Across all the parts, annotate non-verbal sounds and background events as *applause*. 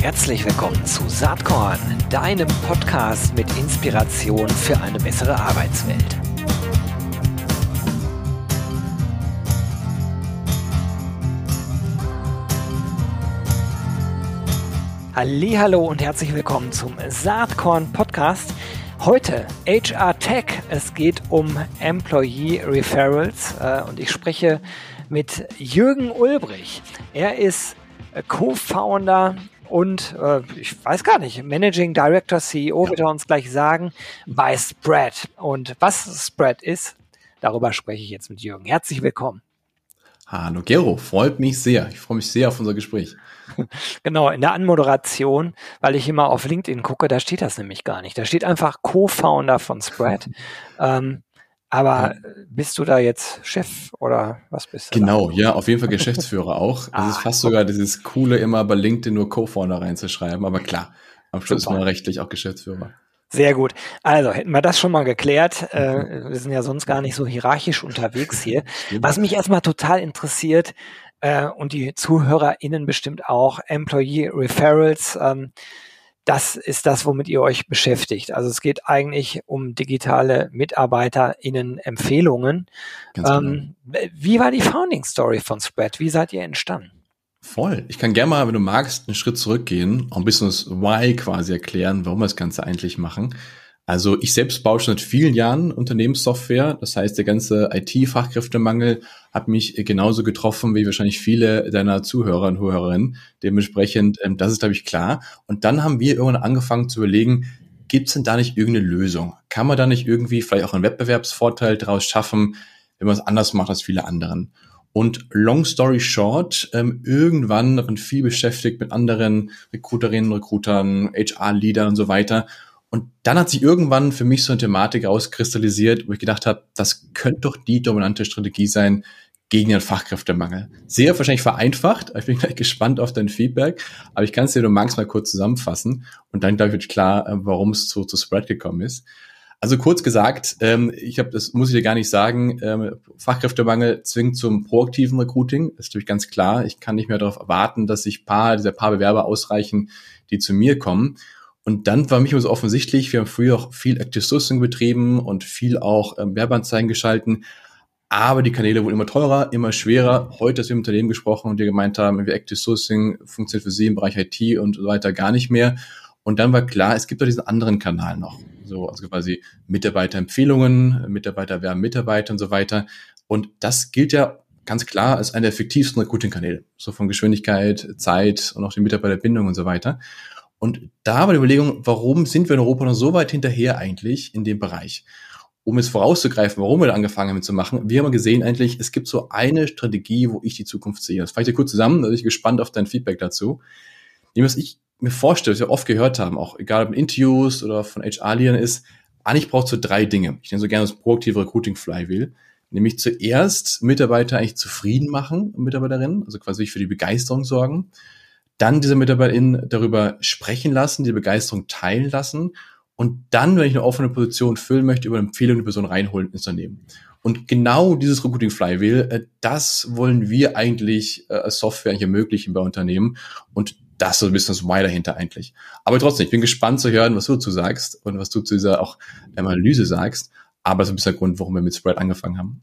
Herzlich willkommen zu Saatkorn, deinem Podcast mit Inspiration für eine bessere Arbeitswelt. Hallo und herzlich willkommen zum Saatkorn Podcast. Heute HR Tech. Es geht um Employee Referrals äh, und ich spreche mit Jürgen Ulbrich. Er ist Co-Founder und äh, ich weiß gar nicht, Managing Director, CEO, ja. wird er uns gleich sagen, bei Spread. Und was Spread ist, darüber spreche ich jetzt mit Jürgen. Herzlich willkommen. Hallo Gero, freut mich sehr. Ich freue mich sehr auf unser Gespräch. *laughs* Genau, in der Anmoderation, weil ich immer auf LinkedIn gucke, da steht das nämlich gar nicht. Da steht einfach Co-Founder von Spread. *laughs* ähm, aber bist du da jetzt Chef oder was bist du? Genau, da? ja, auf jeden Fall Geschäftsführer auch. *laughs* Es ah, ist fast sogar dieses Coole, immer bei LinkedIn nur Co-Founder reinzuschreiben. Aber klar, am Schluss Super. ist man rechtlich auch Geschäftsführer. Sehr gut. Also hätten wir das schon mal geklärt. Äh, wir sind ja sonst gar nicht so hierarchisch unterwegs hier. *laughs* Was mich erstmal total interessiert äh, und die ZuhörerInnen bestimmt auch, Employee Referrals. Ähm, das ist das, womit ihr euch beschäftigt. Also es geht eigentlich um digitale MitarbeiterInnen-Empfehlungen. Ähm, genau. Wie war die Founding Story von Spread? Wie seid ihr entstanden? Voll. Ich kann gerne mal, wenn du magst, einen Schritt zurückgehen und ein bisschen das Why quasi erklären, warum wir das Ganze eigentlich machen. Also ich selbst baue schon seit vielen Jahren Unternehmenssoftware. Das heißt, der ganze IT-Fachkräftemangel hat mich genauso getroffen wie wahrscheinlich viele deiner Zuhörer und Hörerinnen. Dementsprechend, ähm, das ist, glaube ich, klar. Und dann haben wir irgendwann angefangen zu überlegen, gibt es denn da nicht irgendeine Lösung? Kann man da nicht irgendwie vielleicht auch einen Wettbewerbsvorteil daraus schaffen, wenn man es anders macht als viele anderen? Und long story short, ähm, irgendwann bin viel beschäftigt mit anderen Recruiterinnen, Recruitern, HR-Leadern und so weiter und dann hat sich irgendwann für mich so eine Thematik auskristallisiert, wo ich gedacht habe, das könnte doch die dominante Strategie sein gegen den Fachkräftemangel. Sehr wahrscheinlich vereinfacht, ich bin *laughs* gleich gespannt auf dein Feedback, aber ich kann es dir nur mal kurz zusammenfassen und dann, glaube ich, wird klar, äh, warum es zu, zu Spread gekommen ist. Also kurz gesagt, ähm, ich habe, das muss ich dir gar nicht sagen, ähm, Fachkräftemangel zwingt zum proaktiven Recruiting. Das ist natürlich ganz klar. Ich kann nicht mehr darauf erwarten, dass sich paar dieser paar Bewerber ausreichen, die zu mir kommen. Und dann war mich immer so offensichtlich, wir haben früher auch viel Active Sourcing betrieben und viel auch ähm, Werbeanzeigen geschalten. Aber die Kanäle wurden immer teurer, immer schwerer. Heute ist wir im Unternehmen gesprochen und die gemeint haben, wie Active Sourcing funktioniert für sie im Bereich IT und so weiter gar nicht mehr. Und dann war klar, es gibt doch diesen anderen Kanal noch. So, also quasi Mitarbeiterempfehlungen, Mitarbeiter werben Mitarbeiter und so weiter. Und das gilt ja ganz klar als einer der effektivsten Recruiting-Kanäle. So von Geschwindigkeit, Zeit und auch die Mitarbeiterbindung und so weiter. Und da war die Überlegung, warum sind wir in Europa noch so weit hinterher eigentlich in dem Bereich? Um es vorauszugreifen, warum wir da angefangen haben zu machen, wir haben gesehen eigentlich, es gibt so eine Strategie, wo ich die Zukunft sehe. Das fasse ich dir kurz zusammen, da bin ich gespannt auf dein Feedback dazu. Nämlich, was ich mir vorstelle, was wir oft gehört haben, auch egal ob in Interviews oder von HR-Leadern ist, eigentlich braucht so drei Dinge. Ich nenne so gerne das proaktive Recruiting Flywheel. Nämlich zuerst Mitarbeiter eigentlich zufrieden machen, Mitarbeiterinnen, also quasi für die Begeisterung sorgen dann diese MitarbeiterInnen darüber sprechen lassen, die Begeisterung teilen lassen und dann, wenn ich eine offene Position füllen möchte, über eine Empfehlung die Person reinholen ins Unternehmen. Und genau dieses Recruiting Flywheel, äh, das wollen wir eigentlich äh, als Software eigentlich ermöglichen bei Unternehmen und das ist so ein bisschen das Why dahinter eigentlich. Aber trotzdem, ich bin gespannt zu hören, was du dazu sagst und was du zu dieser auch Analyse sagst. Aber das ist ein bisschen der Grund, warum wir mit Spread angefangen haben.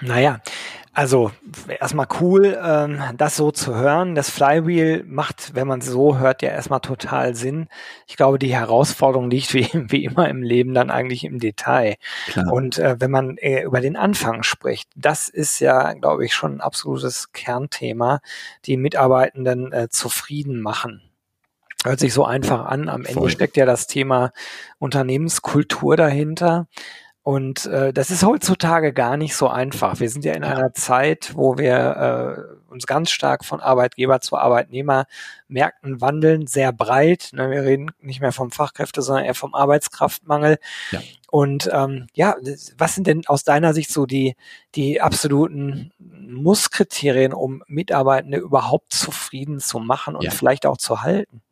Naja, also erstmal cool, ähm, das so zu hören. Das Flywheel macht, wenn man es so hört, ja erstmal total Sinn. Ich glaube, die Herausforderung liegt wie, *laughs* wie immer im Leben dann eigentlich im Detail. Klar. Und äh, wenn man äh, über den Anfang spricht, das ist ja, glaube ich, schon ein absolutes Kernthema, die Mitarbeitenden äh, zufrieden machen. Hört sich so einfach an. Am Ende Voll. steckt ja das Thema Unternehmenskultur dahinter. Und äh, das ist heutzutage gar nicht so einfach. Wir sind ja in einer Zeit, wo wir äh, uns ganz stark von Arbeitgeber zu Arbeitnehmer Märkten wandeln, sehr breit. Ne, wir reden nicht mehr vom Fachkräfte, sondern eher vom Arbeitskraftmangel. Ja. Und ähm, ja, was sind denn aus deiner Sicht so die, die absoluten Musskriterien, um Mitarbeitende überhaupt zufrieden zu machen und ja. vielleicht auch zu halten?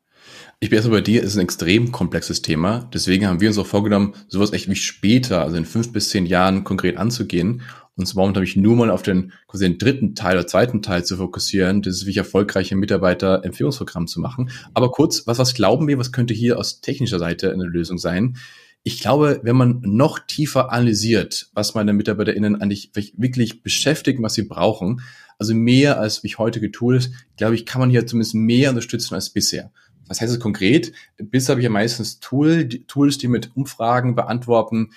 Ich bin erstmal bei dir, es ist ein extrem komplexes Thema. Deswegen haben wir uns auch vorgenommen, sowas echt wie später, also in fünf bis zehn Jahren konkret anzugehen. Und zwar habe ich nur mal auf den, quasi den dritten Teil oder zweiten Teil zu fokussieren. Das ist, wie ich erfolgreiche Mitarbeiter Empfehlungsprogramm zu machen. Aber kurz, was, was glauben wir, was könnte hier aus technischer Seite eine Lösung sein? Ich glaube, wenn man noch tiefer analysiert, was meine MitarbeiterInnen eigentlich wirklich beschäftigen, was sie brauchen, also mehr als wie heute getoolt ist, glaube ich, kann man hier zumindest mehr unterstützen als bisher. Was heißt das konkret? Bisher habe ich ja meistens Tool, die, Tools, die mit Umfragen beantworten,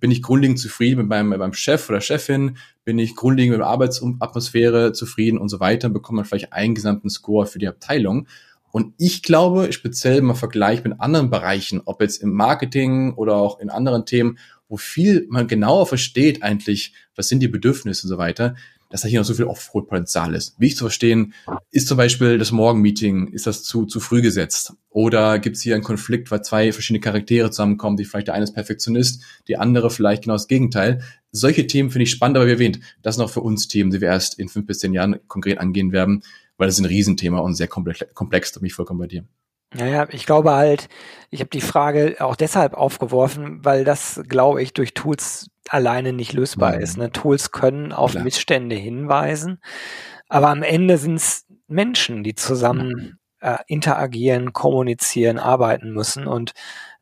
bin ich grundlegend zufrieden mit meinem, mit meinem Chef oder Chefin, bin ich grundlegend mit der Arbeitsatmosphäre zufrieden und so weiter, bekommt man vielleicht einen gesamten Score für die Abteilung. Und ich glaube, speziell im Vergleich mit anderen Bereichen, ob jetzt im Marketing oder auch in anderen Themen, wo viel man genauer versteht eigentlich, was sind die Bedürfnisse und so weiter, dass da hier noch so viel Off-Road-Potenzial ist. Wie ich zu verstehen, ist zum Beispiel das Morgenmeeting, ist das zu, zu früh gesetzt? Oder gibt es hier einen Konflikt, weil zwei verschiedene Charaktere zusammenkommen, die vielleicht der eine ist Perfektionist, die andere vielleicht genau das Gegenteil. Solche Themen finde ich spannend, aber wie erwähnt, das sind auch für uns Themen, die wir erst in fünf bis zehn Jahren konkret angehen werden, weil das ist ein Riesenthema und sehr komplex, komplex da bin ich vollkommen bei dir. Naja, ich glaube halt, ich habe die Frage auch deshalb aufgeworfen, weil das, glaube ich, durch Tools alleine nicht lösbar mhm. ist. Ne? Tools können auf Klar. Missstände hinweisen, aber am Ende sind es Menschen, die zusammen äh, interagieren, kommunizieren, arbeiten müssen und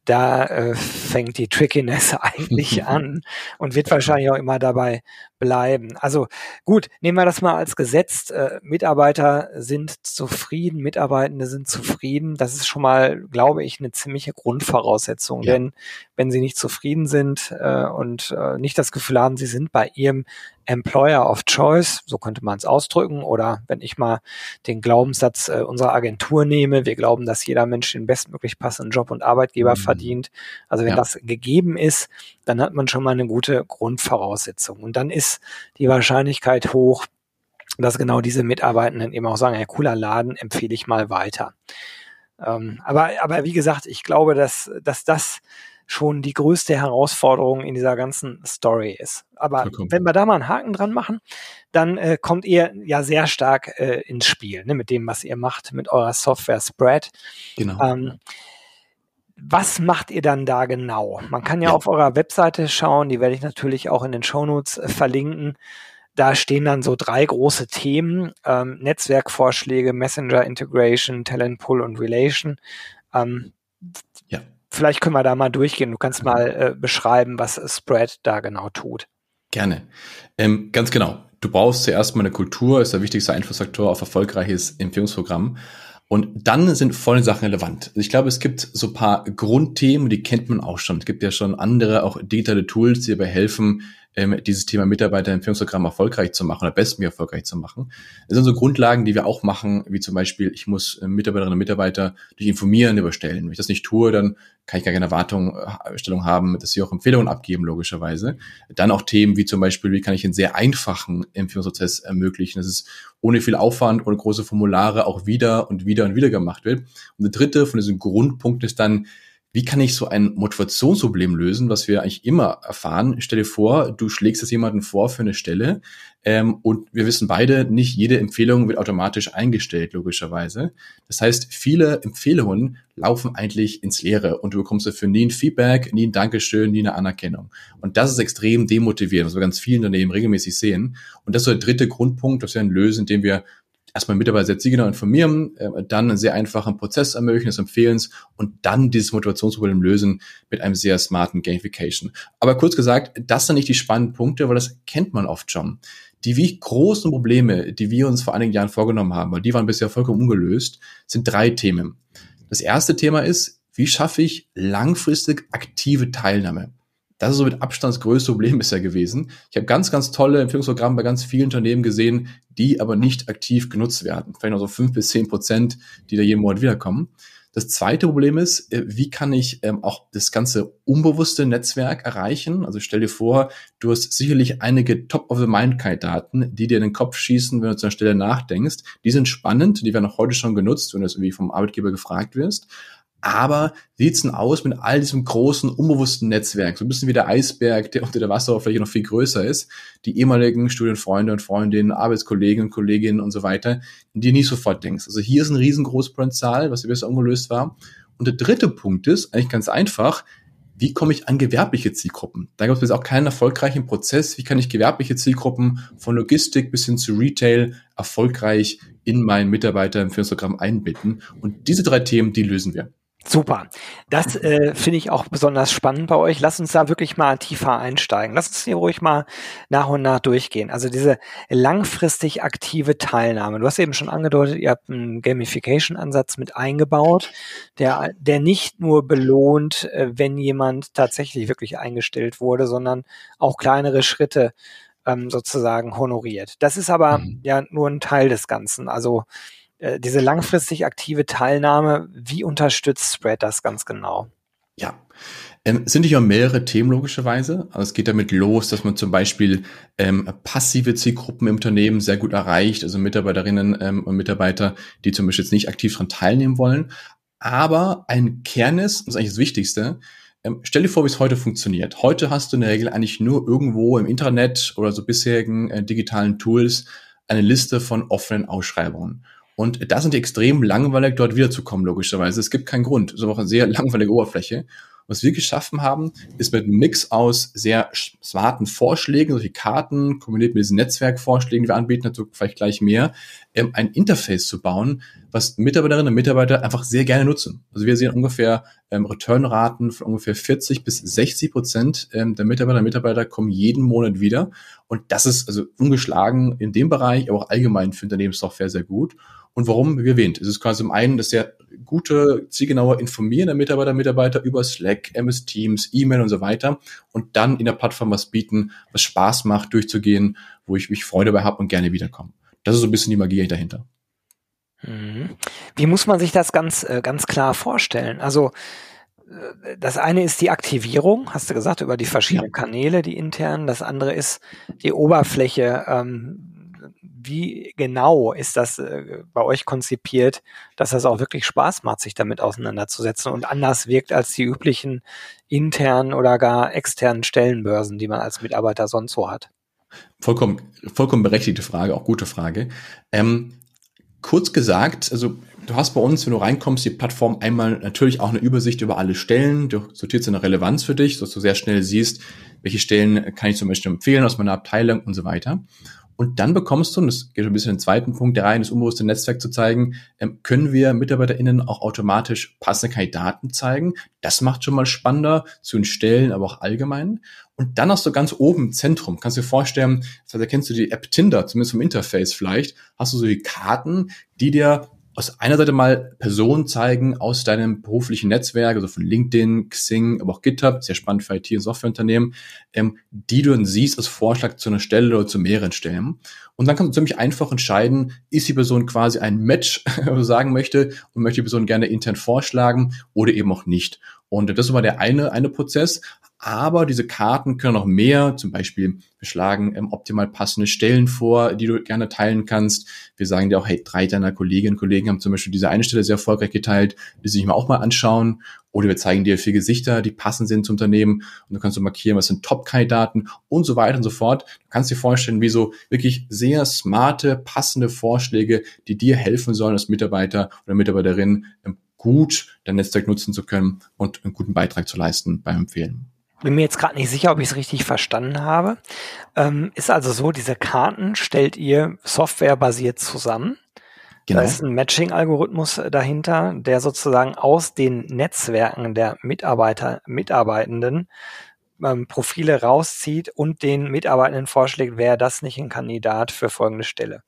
da äh, fängt die Trickiness *laughs* eigentlich *laughs* an und wird wahrscheinlich auch immer dabei bleiben. Also gut, nehmen wir das mal als Gesetz. Äh, Mitarbeiter sind zufrieden, Mitarbeitende sind zufrieden. Das ist schon mal, glaube ich, eine ziemliche Grundvoraussetzung. Ja. Denn wenn sie nicht zufrieden sind äh, und äh, nicht das Gefühl haben, sie sind bei ihrem Employer of Choice, so könnte man es ausdrücken, oder wenn ich mal den Glaubenssatz äh, unserer Agentur nehme, wir glauben, dass jeder Mensch den bestmöglich passenden Job und Arbeitgeber mhm. verdient. Also wenn ja. das gegeben ist, dann hat man schon mal eine gute Grundvoraussetzung. Und dann ist die Wahrscheinlichkeit hoch, dass genau diese Mitarbeitenden eben auch sagen, ja, cooler Laden, empfehle ich mal weiter. Ähm, aber, aber wie gesagt, ich glaube, dass, dass das schon die größte Herausforderung in dieser ganzen Story ist. Aber Vollkommen. wenn wir da mal einen Haken dran machen, dann äh, kommt ihr ja sehr stark äh, ins Spiel, ne, mit dem, was ihr macht, mit eurer Software Spread. Genau. Ähm, was macht ihr dann da genau? Man kann ja, ja, auf eurer Webseite schauen, die werde ich natürlich auch in den Shownotes äh, verlinken. Da stehen dann so drei große Themen, ähm, Netzwerkvorschläge, Messenger Integration, Talent Pull und Relation. Ähm, ja. Vielleicht können wir da mal durchgehen. Du kannst mal äh, beschreiben, was Spread da genau tut. Gerne. Ähm, ganz genau. Du brauchst zuerst mal eine Kultur, ist der wichtigste Einflussfaktor auf erfolgreiches Empfehlungsprogramm. Und dann sind folgende Sachen relevant. Ich glaube, es gibt so paar Grundthemen, die kennt man auch schon. Es gibt ja schon andere, auch digitale Tools, die dabei helfen, ähm, dieses Thema Mitarbeiterempfehlungsprogramm erfolgreich zu machen oder bestmöglich erfolgreich zu machen. Das sind so Grundlagen, die wir auch machen, wie zum Beispiel, ich muss äh, Mitarbeiterinnen und Mitarbeiter durch informieren über Stellen. Wenn ich das nicht tue, dann kann ich gar keine Erwartungsstellung äh, haben, dass sie auch Empfehlungen abgeben, logischerweise. Dann auch Themen wie zum Beispiel, wie kann ich einen sehr einfachen Empfehlungsprozess ermöglichen, dass es ohne viel Aufwand, ohne große Formulare auch wieder und wieder und wieder gemacht wird. Und der dritte von diesen Grundpunkten ist dann, wie kann ich so ein Motivationsproblem lösen, was wir eigentlich immer erfahren? Stell dir vor, du schlägst es jemanden vor für eine Stelle ähm, und wir wissen beide, nicht jede Empfehlung wird automatisch eingestellt, logischerweise. Das heißt, viele Empfehlungen laufen eigentlich ins Leere und du bekommst dafür nie ein Feedback, nie ein Dankeschön, nie eine Anerkennung. Und das ist extrem demotivierend, was wir ganz vielen Unternehmen regelmäßig sehen. Und das ist so der dritte Grundpunkt, das wir dann lösen, indem wir erstmal Mitarbeiter sehr zielgenau informieren, äh, dann einen sehr einfachen Prozess ermöglichen, des Empfehlens und dann dieses Motivationsproblem lösen mit einem sehr smarten Gamification. Aber kurz gesagt, das sind nicht die spannenden Punkte, weil das kennt man oft schon. Die wie großen Probleme, die wir uns vor einigen Jahren vorgenommen haben, weil die waren bisher vollkommen ungelöst, sind drei Themen. Das erste Thema ist, wie schaffe ich langfristig aktive Teilnahme? Das ist so mit Abstand das größte Problem *laughs* bisher gewesen. Ich habe ganz, ganz tolle Empfehlungsprogramme bei ganz vielen Unternehmen gesehen, die aber nicht aktiv genutzt werden. Vielleicht noch so fünf bis zehn Prozent, die da jeden Monat wiederkommen. Das zweite Problem ist, äh, wie kann ich ähm, auch das ganze unbewusste Netzwerk erreichen? Also stell dir vor, du hast sicherlich einige Top-of-the-Mind-Daten, die dir in den Kopf schießen, wenn du zu einer Stelle nachdenkst. Die sind spannend, die werden auch heute schon genutzt, wenn du das irgendwie vom Arbeitgeber gefragt wirst. Aber wie sieht's denn aus mit all diesem großen, unbewussten Netzwerk? So ein bisschen wie der Eisberg, der unter der Wasseroberfläche noch viel größer ist. Die ehemaligen Studienfreunde und Freundinnen, Arbeitskollegen und Kolleginnen und so weiter, in die nicht sofort denkst. Also hier ist ein riesengroßes Potenzial, was bisher ungelöst war. Und der dritte Punkt ist, eigentlich ganz einfach, wie komme ich an gewerbliche Zielgruppen? Da gibt es auch keinen erfolgreichen Prozess. Wie kann ich gewerbliche Zielgruppen von Logistik bis hin zu Retail erfolgreich in mein Mitarbeiter im Führungsprogramm einbinden? Und diese drei Themen, die lösen wir. Super. Das äh, finde ich auch besonders spannend bei euch. Lass uns da wirklich mal tiefer einsteigen. Lass uns hier ruhig mal nach und nach durchgehen. Also diese langfristig aktive Teilnahme. Du hast eben schon angedeutet, ihr habt einen Gamification-Ansatz mit eingebaut, der, der nicht nur belohnt, äh, wenn jemand tatsächlich wirklich eingestellt wurde, sondern auch kleinere Schritte ähm, sozusagen honoriert. Das ist aber mhm. ja nur ein Teil des Ganzen. Also äh, diese langfristig aktive Teilnahme, wie unterstützt Spread das ganz genau? Ja, ähm, sind ja mehrere Themen logischerweise. Also es geht damit los, dass man zum Beispiel ähm, passive Zielgruppen im Unternehmen sehr gut erreicht, also Mitarbeiterinnen ähm, und Mitarbeiter, die zum Beispiel jetzt nicht aktiv daran teilnehmen wollen. Aber ein Kern ist, das ist eigentlich das Wichtigste, ähm, stell dir vor, wie es heute funktioniert. Heute hast du in der Regel eigentlich nur irgendwo im Internet oder so bisherigen äh, digitalen Tools eine Liste von offenen Ausschreibungen. Und da sind die extrem langweilig, dort wiederzukommen, logischerweise. Es gibt keinen Grund. Es ist auch eine sehr langweilige Oberfläche. Was wir geschaffen haben, ist mit einem Mix aus sehr smarten Vorschlägen, solche Karten, kombiniert mit diesen Netzwerkvorschlägen, die wir anbieten, dazu vielleicht gleich mehr, ähm, ein Interface zu bauen, was Mitarbeiterinnen und Mitarbeiter einfach sehr gerne nutzen. Also wir sehen ungefähr ähm, Returnraten von ungefähr 40 bis 60 Prozent ähm, der Mitarbeiterinnen und Mitarbeiter kommen jeden Monat wieder. Und das ist also ungeschlagen in dem Bereich, aber auch allgemein für Unternehmenssoftware sehr gut. Und warum? Wie erwähnt, es ist quasi zum einen das sehr gute, zielgenaue Informieren der Mitarbeiter, Mitarbeiter über Slack, MS Teams, E-Mail und so weiter und dann in der Plattform was bieten, was Spaß macht, durchzugehen, wo ich mich Freude dabei habe und gerne wiederkomme. Das ist so ein bisschen die Magie dahinter. Mhm. Wie muss man sich das ganz, äh, ganz klar vorstellen? Also, äh, das eine ist die Aktivierung, hast du gesagt, über die verschiedenen ja. Kanäle, die internen. Das andere ist die Oberfläche, ähm, wie genau ist das äh, bei euch konzipiert, dass das auch wirklich Spaß macht, sich damit auseinanderzusetzen und anders wirkt als die üblichen internen oder gar externen Stellenbörsen, die man als Mitarbeiter sonst so hat? Vollkommen, vollkommen berechtigte Frage, auch gute Frage. Ähm, kurz gesagt, also du hast bei uns, wenn du reinkommst, die Plattform einmal natürlich auch eine Übersicht über alle Stellen. Du sortierst eine Relevanz für dich, dass du sehr schnell siehst, welche Stellen kann ich zum Beispiel empfehlen aus meiner Abteilung und so weiter. Und dann bekommst du, und das geht ein bisschen in den zweiten Punkt der rein, das unbewusste Netzwerk zu zeigen, ähm, können wir MitarbeiterInnen auch automatisch passende Kandidaten zeigen. Das macht schon mal spannender zu den Stellen, aber auch allgemein. Und dann hast du ganz oben im Zentrum, kannst du dir vorstellen, vielleicht kennst du die App Tinder, zumindest vom Interface vielleicht, hast du so die Karten, die dir aus einer Seite mal Personen zeigen aus deinem beruflichen Netzwerk, also von LinkedIn, Xing, aber auch GitHub, sehr spannend für IT- und Softwareunternehmen, ähm, die du dann siehst als Vorschlag zu einer Stelle oder zu mehreren Stellen. Und dann kannst du ziemlich einfach entscheiden, ist die Person quasi ein Match, *laughs* was sagen möchte, und möchte die Person gerne intern vorschlagen oder eben auch nicht. Und das war der eine, eine Prozess. Aber diese Karten können noch mehr, zum Beispiel wir schlagen ähm, optimal passende Stellen vor, die du gerne teilen kannst. Wir sagen dir auch, hey, drei deiner Kolleginnen und Kollegen haben zum Beispiel diese eine Stelle sehr erfolgreich geteilt, die sich mal auch mal anschauen. Oder wir zeigen dir vier Gesichter, die passend sind zum Unternehmen und du kannst so markieren, was sind Top-Kandidaten und so weiter und so fort. Du kannst dir vorstellen, wie so wirklich sehr smarte, passende Vorschläge, die dir helfen sollen als Mitarbeiter oder Mitarbeiterin ähm, gut dein Netzwerk nutzen zu können und einen guten Beitrag zu leisten beim Empfehlen bin mir jetzt gerade nicht sicher, ob ich es richtig verstanden habe. Ähm, ist also so, diese Karten stellt ihr softwarebasiert zusammen. Genau. Da ist ein Matching-Algorithmus dahinter, der sozusagen aus den Netzwerken der Mitarbeiter, Mitarbeitenden ähm, Profile rauszieht und den Mitarbeitenden vorschlägt, wäre das nicht ein Kandidat für folgende Stelle.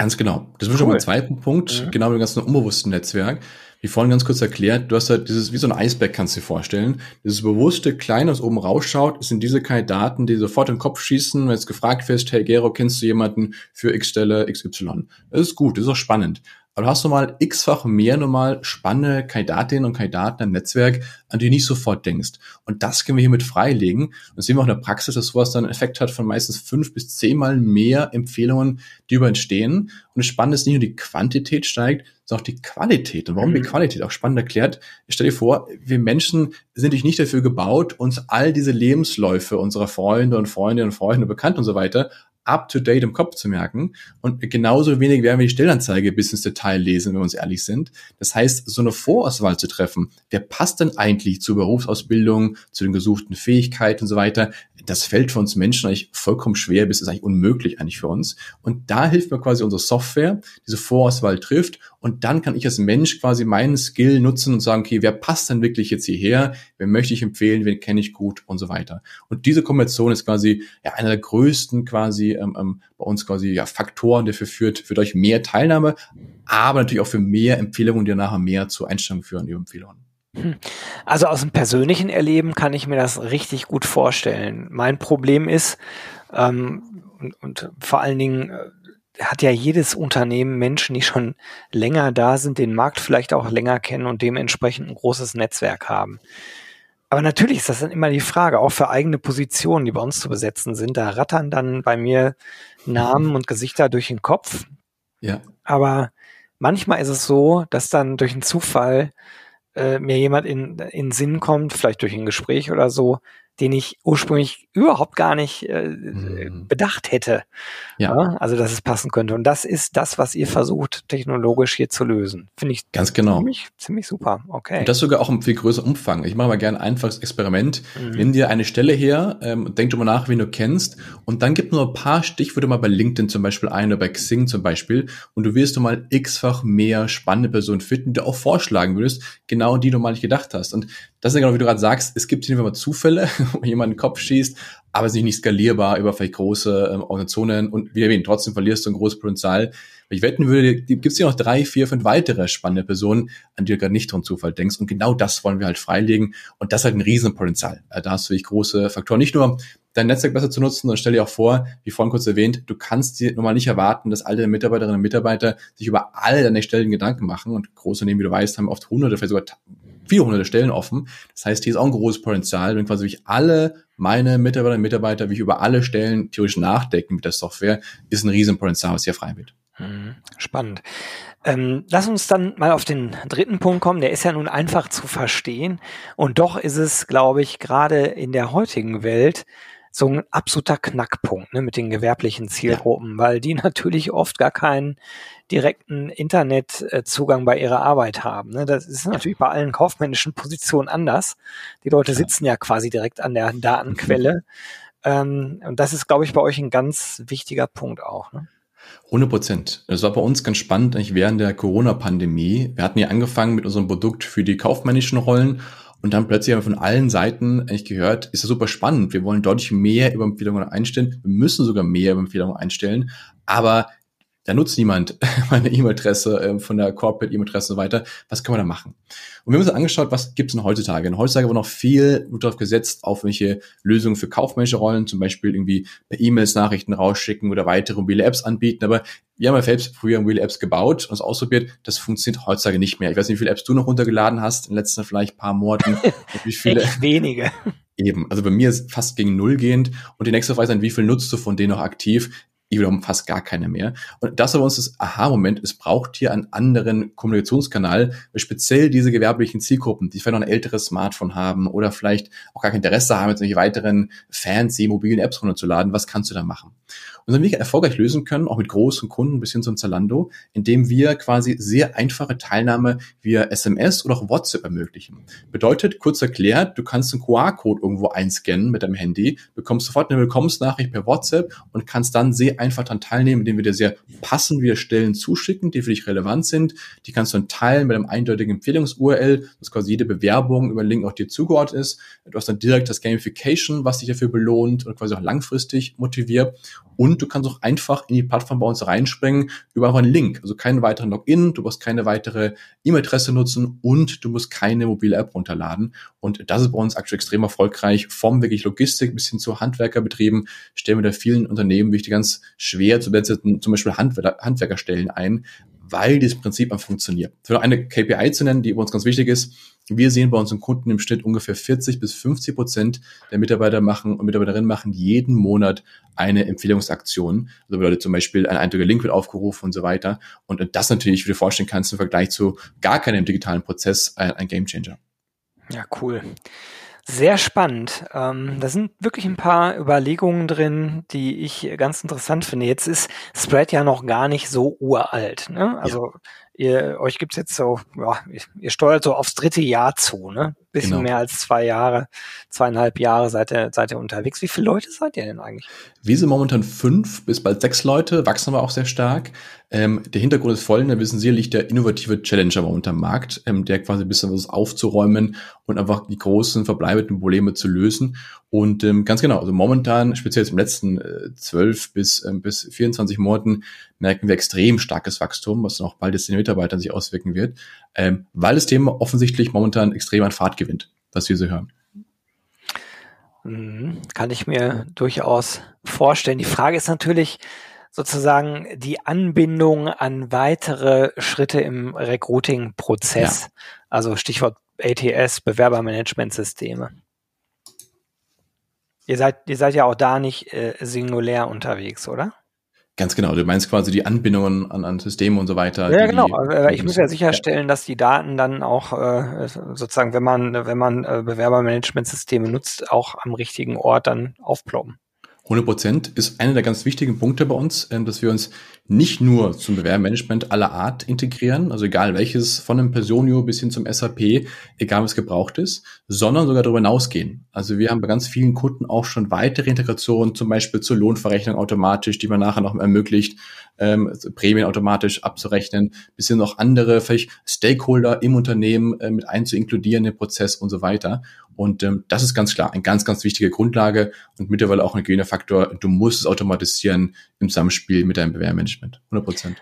Ganz genau. Das ist cool. schon mal zweiter Punkt, mhm. genau mit dem ganzen unbewussten Netzwerk wie vorhin ganz kurz erklärt, du hast halt dieses, wie so ein Eisberg kannst du dir vorstellen. Dieses bewusste Kleine, was oben rausschaut, sind diese Kandidaten, die sofort in den Kopf schießen, wenn jetzt gefragt wirst, hey Gero, kennst du jemanden für X-Stelle XY? Das ist gut, das ist auch spannend. Aber du hast nochmal x-fach mehr nochmal spannende Kandidatinnen und Kandidaten im Netzwerk, an die du nicht sofort denkst. Und das können wir hiermit freilegen. Und das sehen wir auch in der Praxis, dass sowas dann einen Effekt hat von meistens fünf bis zehnmal mehr Empfehlungen, die über entstehen. Und das Spannende ist nicht nur die Quantität steigt, sondern auch die Qualität. Und warum die mhm. Qualität auch spannend erklärt, ich stell dir vor, wir Menschen sind nicht dafür gebaut, uns all diese Lebensläufe unserer Freunde und Freundinnen und Freunde, Bekannten und so weiter up-to-date im Kopf zu merken. Und genauso wenig werden wir die Stellanzeige bis ins Detail lesen, wenn wir uns ehrlich sind. Das heißt, so eine Vorauswahl zu treffen, wer passt denn eigentlich zur Berufsausbildung, zu den gesuchten Fähigkeiten und so weiter, das fällt für uns Menschen eigentlich vollkommen schwer, bis ist eigentlich unmöglich eigentlich für uns. Und da hilft mir quasi unsere Software, diese Vorauswahl trifft und dann kann ich als Mensch quasi meinen Skill nutzen und sagen, okay, wer passt denn wirklich jetzt hierher? Wer möchte ich empfehlen? Wen kenne ich gut und so weiter. Und diese Kombination ist quasi ja einer der größten quasi ähm, ähm, bei uns quasi ja Faktoren, der führt, für euch mehr Teilnahme, aber natürlich auch für mehr Empfehlungen, die nachher mehr zu Einstellungen führen, die Empfehlungen. Hm. Also aus dem persönlichen Erleben kann ich mir das richtig gut vorstellen. Mein Problem ist, ähm, und, und vor allen Dingen äh, hat ja jedes Unternehmen Menschen, die schon länger da sind, den Markt vielleicht auch länger kennen und dementsprechend ein großes Netzwerk haben. Aber natürlich ist das dann immer die Frage, auch für eigene Positionen, die bei uns zu besetzen sind. Da rattern dann bei mir Namen und Gesichter durch den Kopf. Ja. Aber manchmal ist es so, dass dann durch einen Zufall äh, mir jemand in, in Sinn kommt, vielleicht durch ein Gespräch oder so, den ich ursprünglich überhaupt gar nicht äh, mhm. bedacht hätte. Ja. ja. Also, dass es passen könnte. Und das ist das, was ihr versucht, technologisch hier zu lösen. Finde ich ganz genau. Ziemlich, ziemlich super. Okay. Und das sogar auch im viel größeren Umfang. Ich mache mal gerne ein einfaches Experiment. Mhm. Nimm dir eine Stelle her, ähm, denk drüber nach, wen du kennst, und dann gib nur ein paar Stichworte mal bei LinkedIn zum Beispiel ein oder bei Xing zum Beispiel, und du wirst du mal x-fach mehr spannende Personen finden, die du auch vorschlagen würdest, genau die du mal nicht gedacht hast. Und das ist ja genau, wie du gerade sagst, es gibt hier immer Zufälle, *laughs* wo jemand in den Kopf schießt, aber es ist nicht skalierbar über vielleicht große ähm, Organisationen und wie erwähnt, trotzdem verlierst du ein großes Potenzial. Ich wetten würde, gibt es hier noch drei, vier, fünf weitere spannende Personen, an die du gerade nicht dran Zufall denkst. Und genau das wollen wir halt freilegen. Und das hat ein Riesenpotenzial. Äh, da hast du wirklich große Faktoren. Nicht nur dein Netzwerk besser zu nutzen, sondern stell dir auch vor, wie vorhin kurz erwähnt, du kannst dir normal nicht erwarten, dass alle Mitarbeiterinnen und Mitarbeiter sich über alle deine Stellen Gedanken machen. Und große Unternehmen, wie du weißt, haben oft hunderte, vielleicht sogar viele hunderte Stellen offen. Das heißt, hier ist auch ein großes Potenzial, wenn quasi wirklich alle meine Mitarbeiterinnen und Mitarbeiter, wie ich über alle Stellen theoretisch nachdenken mit der Software, ist ein Riesenpotenzial, was hier frei wird. Mhm. Spannend. Ähm, lass uns dann mal auf den dritten Punkt kommen. Der ist ja nun einfach zu verstehen. Und doch ist es, glaube ich, gerade in der heutigen Welt so ein absoluter Knackpunkt ne, mit den gewerblichen Zielgruppen, ja. weil die *laughs* natürlich oft gar keinen direkten Internetzugang bei ihrer Arbeit haben. Ne. Das ist natürlich bei allen kaufmännischen Positionen anders. Die Leute sitzen ja quasi direkt an der *laughs* Datenquelle. Ähm, und das ist, glaube ich, bei euch ein ganz wichtiger Punkt auch. Ne? 100 Prozent. Das war bei uns ganz spannend eigentlich während der Corona-Pandemie. Wir hatten ja angefangen mit unserem Produkt für die kaufmännischen Rollen und dann plötzlich haben wir von allen Seiten eigentlich gehört, ist das super spannend. Wir wollen deutlich mehr über Empfehlungen einstellen. Wir müssen sogar mehr über Empfehlungen einstellen. Aber da nutzt niemand *laughs* meine E-Mail-Adresse äh, von der Corporate E-Mail-Adresse und so weiter. Was kann man da machen? Und wir haben uns angeschaut, was gibt es denn heutzutage? Und heutzutage wird noch viel darauf gesetzt, auf welche Lösungen für kaufmännische Rollen, zum Beispiel irgendwie per E-Mails Nachrichten rausschicken oder weitere mobile Apps anbieten. Aber wir haben ja selbst früher mobile Apps gebaut und es ausprobiert. Das funktioniert heutzutage nicht mehr. Ich weiß nicht, wie viele Apps du noch runtergeladen hast in den letzten vielleicht paar Monaten. *laughs* wie viele? Echt wenige. *laughs* Eben. Also bei mir ist fast gegen Null gehend. Und die nächste Frage ist dann, wie viel nutzt du von denen noch aktiv? Wiederum fast gar keine mehr. Und das war uns das Aha-Moment, es braucht hier einen anderen Kommunikationskanal, speziell diese gewerblichen Zielgruppen, die vielleicht noch ein älteres Smartphone haben oder vielleicht auch gar kein Interesse haben, jetzt solche weiteren fancy mobilen Apps runterzuladen, was kannst du da machen? Und dann wir erfolgreich lösen können, auch mit großen Kunden bis hin zum Zalando, indem wir quasi sehr einfache Teilnahme via SMS oder auch WhatsApp ermöglichen. Bedeutet, kurz erklärt, du kannst einen QR-Code irgendwo einscannen mit deinem Handy, bekommst sofort eine Willkommensnachricht per WhatsApp und kannst dann sehr einfach daran teilnehmen, indem wir dir sehr passend wieder Stellen zuschicken, die für dich relevant sind. Die kannst du dann teilen mit einem eindeutigen Empfehlungs-URL, dass quasi jede Bewerbung über den Link auch dir zugeordnet ist. Du hast dann direkt das Gamification, was dich dafür belohnt und quasi auch langfristig motiviert. Und du kannst auch einfach in die Plattform bei uns reinspringen über einen Link. Also keinen weiteren Login, du musst keine weitere E-Mail-Adresse nutzen und du musst keine mobile App runterladen. Und das ist bei uns aktuell extrem erfolgreich. Vom wirklich Logistik bis hin zu Handwerkerbetrieben stellen wir da vielen Unternehmen wirklich ganz schwer zu besetzten, zum Beispiel Handwer Handwerkerstellen ein, weil dieses Prinzip einfach funktioniert. Für eine KPI zu nennen, die bei uns ganz wichtig ist, wir sehen bei unseren Kunden im Schnitt ungefähr 40 bis 50 Prozent der Mitarbeiter machen und Mitarbeiterinnen machen jeden Monat eine Empfehlungsaktion. Also bedeutet zum Beispiel ein eindeutiger Link wird aufgerufen und so weiter. Und das natürlich, wie du dir vorstellen kannst, im Vergleich zu gar keinem digitalen Prozess ein, ein Gamechanger. Ja, cool. Sehr spannend. Ähm, da sind wirklich ein paar Überlegungen drin, die ich ganz interessant finde. Jetzt ist Spread ja noch gar nicht so uralt. Ne? Also ja. ihr, euch gibt's jetzt so, ja, ihr steuert so aufs dritte Jahr zu, ne? Bisschen genau. mehr als zwei Jahre, zweieinhalb Jahre seid ihr, seid ihr unterwegs. Wie viele Leute seid ihr denn eigentlich? Wir sind momentan fünf bis bald sechs Leute, wachsen aber auch sehr stark. Ähm, der Hintergrund ist folgender, wir sind sicherlich der innovative Challenger momentan am Markt, ähm, der quasi ein bisschen was aufzuräumen und einfach die großen verbleibenden Probleme zu lösen. Und ähm, ganz genau, also momentan, speziell jetzt im letzten äh, 12 bis, ähm, bis 24 Monaten, merken wir extrem starkes Wachstum, was dann auch bald jetzt den Mitarbeitern sich auswirken wird, ähm, weil das Thema offensichtlich momentan extrem an Fahrt gewinnt, was wir so hören. Mhm, kann ich mir durchaus vorstellen. Die Frage ist natürlich, sozusagen die Anbindung an weitere Schritte im Recruiting-Prozess. Ja. Also Stichwort ATS, Bewerbermanagementsysteme. Ihr seid, ihr seid ja auch da nicht äh, singulär unterwegs, oder? Ganz genau, du meinst quasi die Anbindungen an, an Systeme und so weiter. Ja, genau. Die, ich muss ja sicherstellen, ja. dass die Daten dann auch äh, sozusagen, wenn man, wenn man äh, Bewerbermanagementsysteme nutzt, auch am richtigen Ort dann aufploppen. 100 Prozent ist einer der ganz wichtigen Punkte bei uns, ähm, dass wir uns nicht nur zum Bewerbermanagement aller Art integrieren, also egal welches, von einem Personio bis hin zum SAP, egal was gebraucht ist, sondern sogar darüber hinausgehen. Also wir haben bei ganz vielen Kunden auch schon weitere Integrationen, zum Beispiel zur Lohnverrechnung automatisch, die man nachher noch ermöglicht, ähm, Prämien automatisch abzurechnen, bis hin noch andere vielleicht Stakeholder im Unternehmen äh, mit einzuinkludieren im Prozess und so weiter. Und ähm, das ist ganz klar eine ganz, ganz wichtige Grundlage und mittlerweile auch ein Hygienefaktor. Du musst es automatisieren im Zusammenspiel mit deinem Bewehrmanagement. 100 Prozent.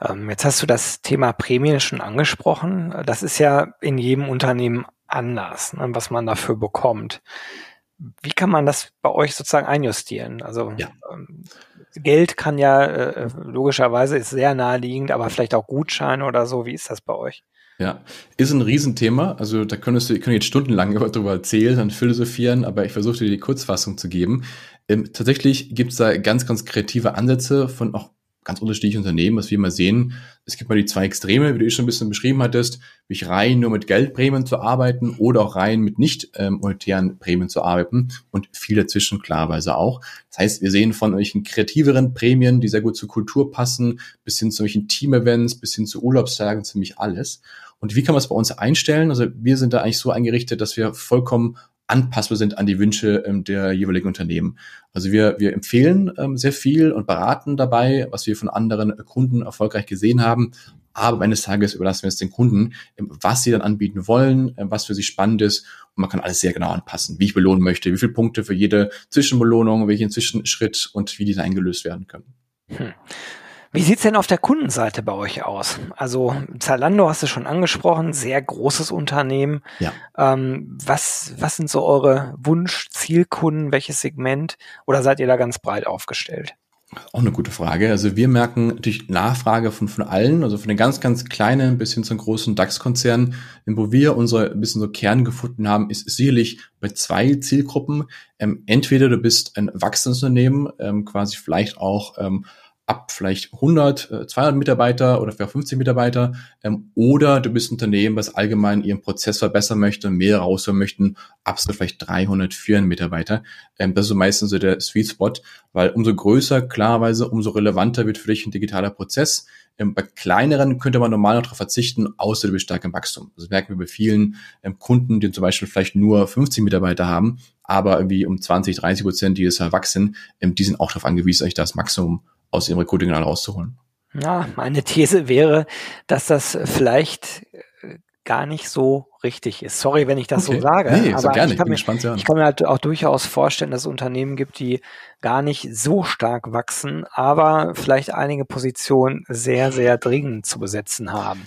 Ähm, jetzt hast du das Thema Prämien schon angesprochen. Das ist ja in jedem Unternehmen anders, ne, was man dafür bekommt. Wie kann man das bei euch sozusagen einjustieren? Also ja. ähm, Geld kann ja äh, logischerweise ist sehr naheliegend, aber vielleicht auch Gutscheine oder so. Wie ist das bei euch? Ja, ist ein Riesenthema. Also da könntest du, können jetzt stundenlang *laughs* darüber erzählen und philosophieren, aber ich versuche dir die Kurzfassung zu geben. Ähm, tatsächlich gibt es da ganz, ganz kreative Ansätze von auch ganz unterschiedliche Unternehmen, was wir mal sehen. Es gibt mal die zwei Extreme, wie du schon ein bisschen beschrieben hattest, mich rein nur mit Geldprämien zu arbeiten oder auch rein mit nicht ähm, monetären Prämien zu arbeiten und viel dazwischen klarweise auch. Das heißt, wir sehen von solchen kreativeren Prämien, die sehr gut zur Kultur passen, bis hin zu solchen Team-Events, bis hin zu Urlaubstagen, ziemlich alles. Und wie kann man es bei uns einstellen? Also wir sind da eigentlich so eingerichtet, dass wir vollkommen anpassbar sind an die Wünsche ähm, der jeweiligen Unternehmen. Also wir, wir empfehlen ähm, sehr viel und beraten dabei, was wir von anderen Kunden erfolgreich gesehen haben. Aber eines Tages überlassen wir es den Kunden, ähm, was sie dann anbieten wollen, ähm, was für sie spannend ist. Und man kann alles sehr genau anpassen, wie ich belohnen möchte, wie viele Punkte für jede Zwischenbelohnung, welchen Zwischenschritt und wie diese eingelöst werden können. Hm. Wie sieht's denn auf der Kundenseite bei euch aus? Also Zalando hast du schon angesprochen, sehr großes Unternehmen. Ja. Ähm, was, was sind so eure Wunsch-Zielkunden? Welches Segment? Oder seid ihr da ganz breit aufgestellt? Auch eine gute Frage. Also wir merken natürlich Nachfrage von, von allen, also von den ganz, ganz kleinen bis hin zum großen DAX-Konzernen. Wo wir unsere ein bisschen so Kern gefunden haben, ist sicherlich bei zwei Zielgruppen. Ähm, entweder du bist ein wachsendes Unternehmen, ähm, quasi vielleicht auch ähm, ab vielleicht 100, 200 äh, Mitarbeiter oder vielleicht 50 Mitarbeiter ähm, oder du bist ein Unternehmen, was allgemein ihren Prozess verbessern möchte und mehr rausholen möchten, absolut vielleicht 300, 400 Mitarbeiter. Ähm, das ist so meistens so der Sweet Spot, weil umso größer, klarerweise, umso relevanter wird für dich ein digitaler Prozess. Ähm, bei kleineren könnte man normal noch darauf verzichten, außer du bist stark im Wachstum. Das merken wir bei vielen ähm, Kunden, die zum Beispiel vielleicht nur 50 Mitarbeiter haben, aber irgendwie um 20, 30 Prozent die es erwachsen, ähm, die sind auch darauf angewiesen, euch das Maximum aus ihrem Recruiting dann rauszuholen. Ja, meine These wäre, dass das vielleicht äh, gar nicht so richtig ist. Sorry, wenn ich das okay. so sage. Nee, aber gerne. Ich kann, ich, mir, ich kann mir halt auch durchaus vorstellen, dass es Unternehmen gibt, die gar nicht so stark wachsen, aber vielleicht einige Positionen sehr, sehr dringend zu besetzen haben.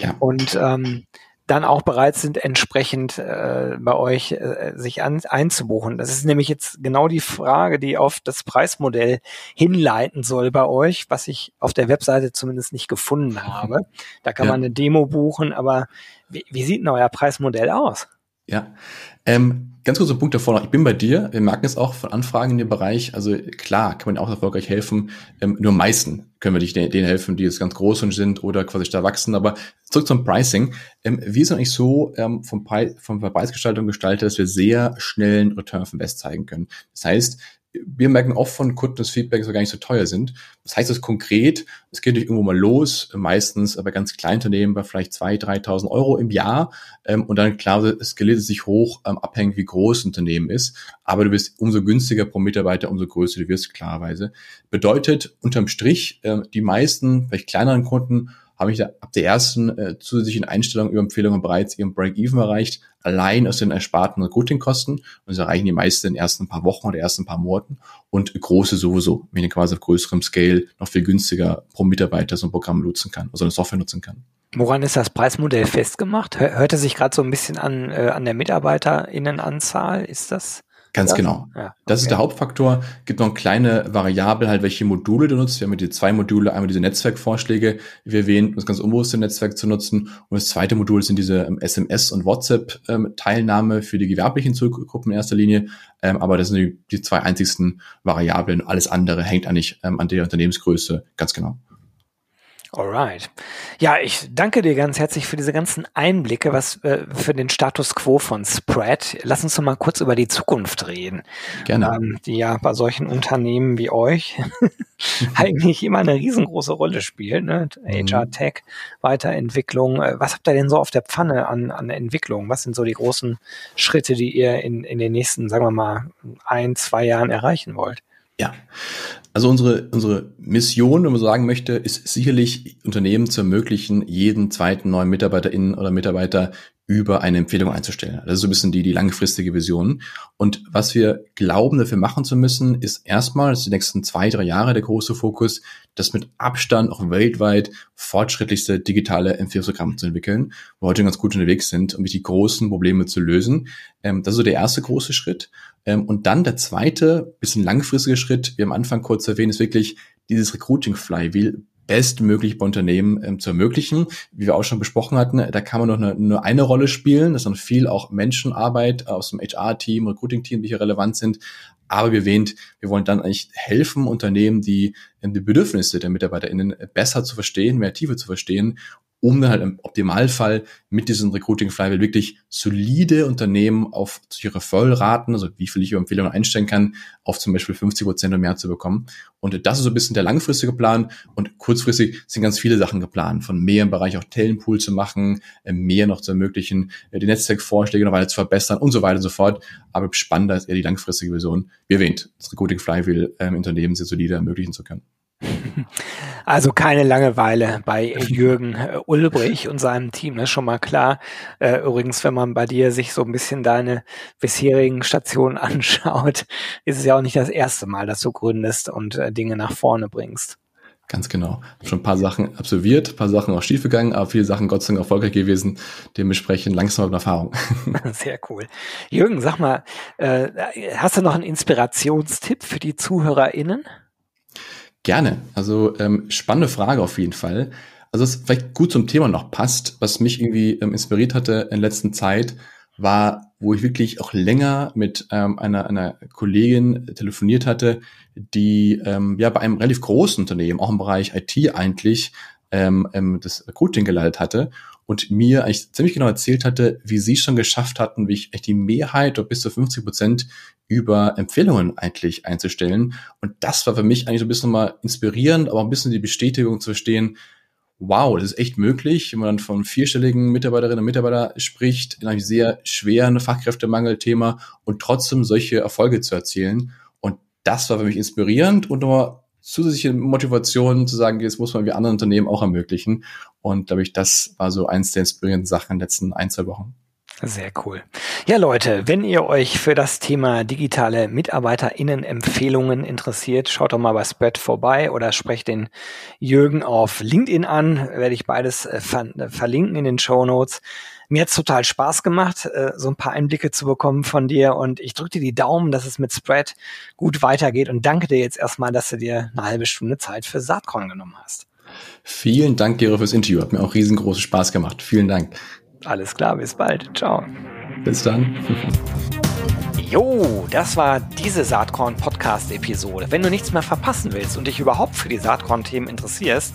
Ja. Und ähm, dann auch bereit sind, entsprechend äh, bei euch äh, sich an, einzubuchen. Das ist nämlich jetzt genau die Frage, die auf das Preismodell hinleiten soll bei euch, was ich auf der Webseite zumindest nicht gefunden habe. Da kann ja. man eine Demo buchen, aber wie, wie sieht denn euer Preismodell aus? Ja, ähm, ganz kurzer Punkt davor noch. Ich bin bei dir. Wir merken es auch von Anfragen in dem Bereich. Also klar, kann man auch erfolgreich helfen. Ähm, nur meisten können wir dich denen helfen, die jetzt ganz groß sind oder quasi stark wachsen. Aber zurück zum Pricing. Ähm, wir sind eigentlich so ähm, vom, Pre Preisgestaltung gestaltet, dass wir sehr schnellen Return of Invest zeigen können. Das heißt, wir merken oft von Kunden, dass Feedbacks gar nicht so teuer sind. Das heißt das konkret, es geht nicht irgendwo mal los, meistens bei ganz kleinen Unternehmen bei vielleicht 2.000, 3.000 Euro im Jahr. Ähm, und dann klar, es skaliert sich hoch, ähm, abhängig wie groß das Unternehmen ist. Aber du bist umso günstiger pro Mitarbeiter, umso größer du wirst, klarerweise. Bedeutet unterm Strich, äh, die meisten, vielleicht kleineren Kunden habe ich ab der ersten äh, zusätzlichen Einstellung über Empfehlungen bereits ihren Break-Even erreicht, allein aus den ersparten Recruiting-Kosten. Und das erreichen die meisten in den ersten paar Wochen oder ersten paar Monaten. Und große sowieso, wenn ich quasi auf größerem Scale noch viel günstiger pro Mitarbeiter so ein Programm nutzen kann, also eine Software nutzen kann. Woran ist das Preismodell festgemacht? Hört es sich gerade so ein bisschen an, äh, an der MitarbeiterInnenanzahl? Ist das? Ganz ja? genau. Ja, okay. Das ist der Hauptfaktor. Gibt noch eine kleine Variable, halt, welche Module du nutzt. Wir haben die zwei Module, einmal diese Netzwerkvorschläge, wie erwähnt, um das ganz unbewusste Netzwerk zu nutzen. Und das zweite Modul sind diese ähm, SMS- und WhatsApp-Teilnahme ähm, für die gewerblichen Zielgruppen in erster Linie. Ähm, aber das sind die, die, zwei einzigsten Variablen. Alles andere hängt eigentlich ähm, an der Unternehmensgröße ganz genau. Alright. Ja, ich danke dir ganz herzlich für diese ganzen Einblicke, was äh, für den Status quo von Spread. Lass uns doch mal kurz über die Zukunft reden. Gerne. Ähm, die ja bei solchen Unternehmen wie euch *laughs* eigentlich immer eine riesengroße Rolle spielt. Ne? HR mhm. Tech, Weiterentwicklung. Äh, was habt ihr denn so auf der Pfanne an, an Entwicklung? Was sind so die großen Schritte, die ihr in, in den nächsten, sagen wir mal, ein, zwei Jahren erreichen wollt? Ja, also unsere, unsere Mission, wenn man so sagen möchte, ist sicherlich Unternehmen zu ermöglichen, jeden zweiten neuen MitarbeiterInnen oder Mitarbeiter über eine Empfehlung einzustellen. Das ist so ein bisschen die, die langfristige Vision. Und was wir glauben, dafür machen zu müssen, ist erstmal, das ist die nächsten zwei, drei Jahre der große Fokus, das mit Abstand auch weltweit fortschrittlichste digitale Empfehlungsprogramm zu entwickeln, wo wir heute ganz gut unterwegs sind, um die großen Probleme zu lösen. Ähm, das ist so der erste große Schritt. Ähm, und dann der zweite, bisschen langfristige Schritt, wie am Anfang kurz erwähnt, ist wirklich dieses Recruiting Flywheel bestmöglich bei Unternehmen ähm, zu ermöglichen. Wie wir auch schon besprochen hatten, da kann man noch eine, nur eine Rolle spielen. Das ist dann viel auch Menschenarbeit aus dem HR-Team, Recruiting-Team, die hier relevant sind. Aber wie erwähnt, wir wollen dann eigentlich helfen, Unternehmen, die ähm, die Bedürfnisse der MitarbeiterInnen besser zu verstehen, mehr Tiefe zu verstehen um dann halt im Optimalfall mit diesem Recruiting Flywheel wirklich solide Unternehmen auf ihre Referral-Raten, also wie viel ich über Empfehlungen einstellen kann, auf zum Beispiel 50 Prozent und mehr zu bekommen. Und das ist so ein bisschen der langfristige Plan. Und kurzfristig sind ganz viele Sachen geplant, von mehr im Bereich auch Tellenpool zu machen, äh, mehr noch zu ermöglichen, äh, die Netzwerkvorschläge noch weiter zu verbessern und so weiter und so fort. Aber spannender ist eher die langfristige Vision. Wie erwähnt, das Recruiting Flywheel ähm, Unternehmen sehr solide ermöglichen zu können. Also keine Langeweile bei Jürgen äh, Ulbrich und seinem Team, das ist schon mal klar. Äh, übrigens, wenn man bei dir sich so ein bisschen deine bisherigen Stationen *laughs* anschaut, ist es ja auch nicht das erste Mal, dass du gründest und äh, Dinge nach vorne bringst. Ganz genau. Schon ein paar Sachen absolviert, ein paar Sachen auch schief gegangen, aber viele Sachen Gott sei Dank erfolgreich gewesen. Dementsprechend langsam und Erfahrung. *laughs* *laughs* Sehr cool. Jürgen, sag mal, hast du noch einen Inspirationstipp für die ZuhörerInnen? Gerne. Also ähm, spannende Frage auf jeden Fall. Also was vielleicht gut zum Thema noch passt, was mich irgendwie ähm, inspiriert hatte in letzter Zeit, war, wo ich wirklich auch länger mit ähm, einer, einer Kollegin telefoniert hatte, die ähm, ja bei einem relativ großen Unternehmen, auch im Bereich IT eigentlich, ähm, ähm, das Recruiting geleitet hatte und mir eigentlich ziemlich genau erzählt hatte, wie sie schon geschafft hatten, wie ich echt die Mehrheit oder bis zu 50 Prozent über Empfehlungen eigentlich einzustellen. Und das war für mich eigentlich so ein bisschen mal inspirierend, aber ein bisschen die Bestätigung zu verstehen, wow, das ist echt möglich, wenn man dann von vierstelligen Mitarbeiterinnen und Mitarbeitern spricht, in einem sehr schweren Fachkräftemangelthema und trotzdem solche Erfolge zu erzielen. Und das war für mich inspirierend und nochmal zusätzliche Motivation zu sagen, jetzt muss man wie andere Unternehmen auch ermöglichen. Und glaube ich, das war so eins der inspirierenden Sachen in den letzten ein, zwei Wochen. Sehr cool. Ja, Leute, wenn ihr euch für das Thema digitale MitarbeiterInnen-Empfehlungen interessiert, schaut doch mal bei Spread vorbei oder sprecht den Jürgen auf LinkedIn an. Werde ich beides äh, ver verlinken in den Show Notes. Mir hat's total Spaß gemacht, äh, so ein paar Einblicke zu bekommen von dir und ich drücke dir die Daumen, dass es mit Spread gut weitergeht und danke dir jetzt erstmal, dass du dir eine halbe Stunde Zeit für Saatkorn genommen hast. Vielen Dank, Gero, fürs Interview. Hat mir auch riesengroßen Spaß gemacht. Vielen Dank. Alles klar, bis bald. Ciao. Bis dann. Jo, das war diese Saatkorn Podcast Episode. Wenn du nichts mehr verpassen willst und dich überhaupt für die Saatkorn Themen interessierst,